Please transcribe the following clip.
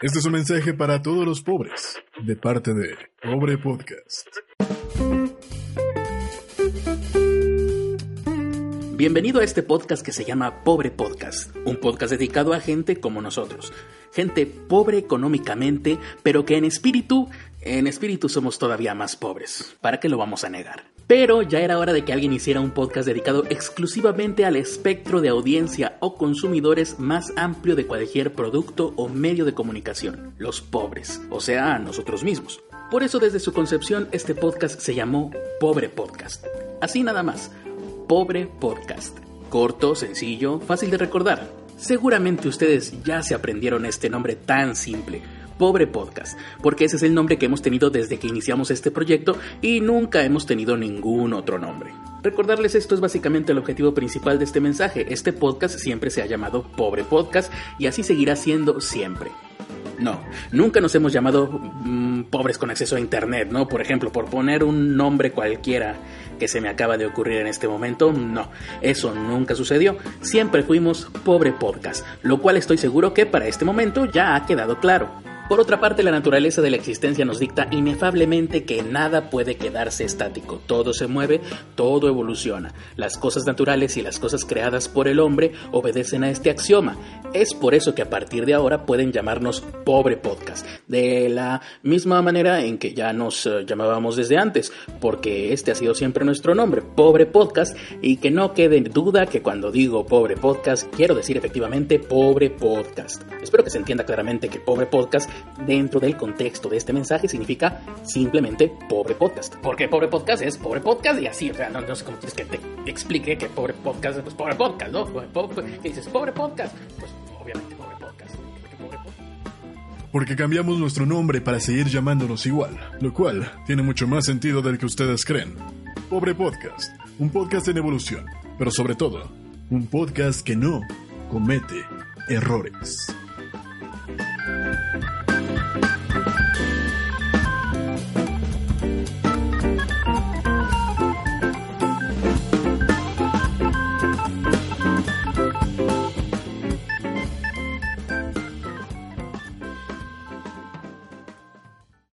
Este es un mensaje para todos los pobres, de parte de Pobre Podcast. Bienvenido a este podcast que se llama Pobre Podcast, un podcast dedicado a gente como nosotros, gente pobre económicamente, pero que en espíritu, en espíritu somos todavía más pobres. ¿Para qué lo vamos a negar? Pero ya era hora de que alguien hiciera un podcast dedicado exclusivamente al espectro de audiencia o consumidores más amplio de cualquier producto o medio de comunicación, los pobres, o sea, a nosotros mismos. Por eso desde su concepción este podcast se llamó Pobre Podcast. Así nada más, Pobre Podcast. Corto, sencillo, fácil de recordar. Seguramente ustedes ya se aprendieron este nombre tan simple, Pobre Podcast, porque ese es el nombre que hemos tenido desde que iniciamos este proyecto y nunca hemos tenido ningún otro nombre. Recordarles esto es básicamente el objetivo principal de este mensaje. Este podcast siempre se ha llamado Pobre Podcast y así seguirá siendo siempre. No, nunca nos hemos llamado mm, pobres con acceso a Internet, ¿no? Por ejemplo, por poner un nombre cualquiera que se me acaba de ocurrir en este momento, no, eso nunca sucedió. Siempre fuimos pobre podcast, lo cual estoy seguro que para este momento ya ha quedado claro. Por otra parte, la naturaleza de la existencia nos dicta inefablemente que nada puede quedarse estático, todo se mueve, todo evoluciona. Las cosas naturales y las cosas creadas por el hombre obedecen a este axioma. Es por eso que a partir de ahora pueden llamarnos pobre podcast, de la misma manera en que ya nos eh, llamábamos desde antes, porque este ha sido siempre nuestro nombre, pobre podcast, y que no quede duda que cuando digo pobre podcast quiero decir efectivamente pobre podcast. Espero que se entienda claramente que pobre podcast dentro del contexto de este mensaje significa simplemente pobre podcast. Porque pobre podcast es pobre podcast y así, o sea, no, sé cómo quieres que te explique que pobre podcast es pues, pobre podcast, ¿no? ¿Qué dices? Pobre podcast. Pues obviamente pobre podcast. Porque cambiamos nuestro nombre para seguir llamándonos igual, lo cual tiene mucho más sentido del que ustedes creen. Pobre Podcast, un podcast en evolución, pero sobre todo, un podcast que no comete errores.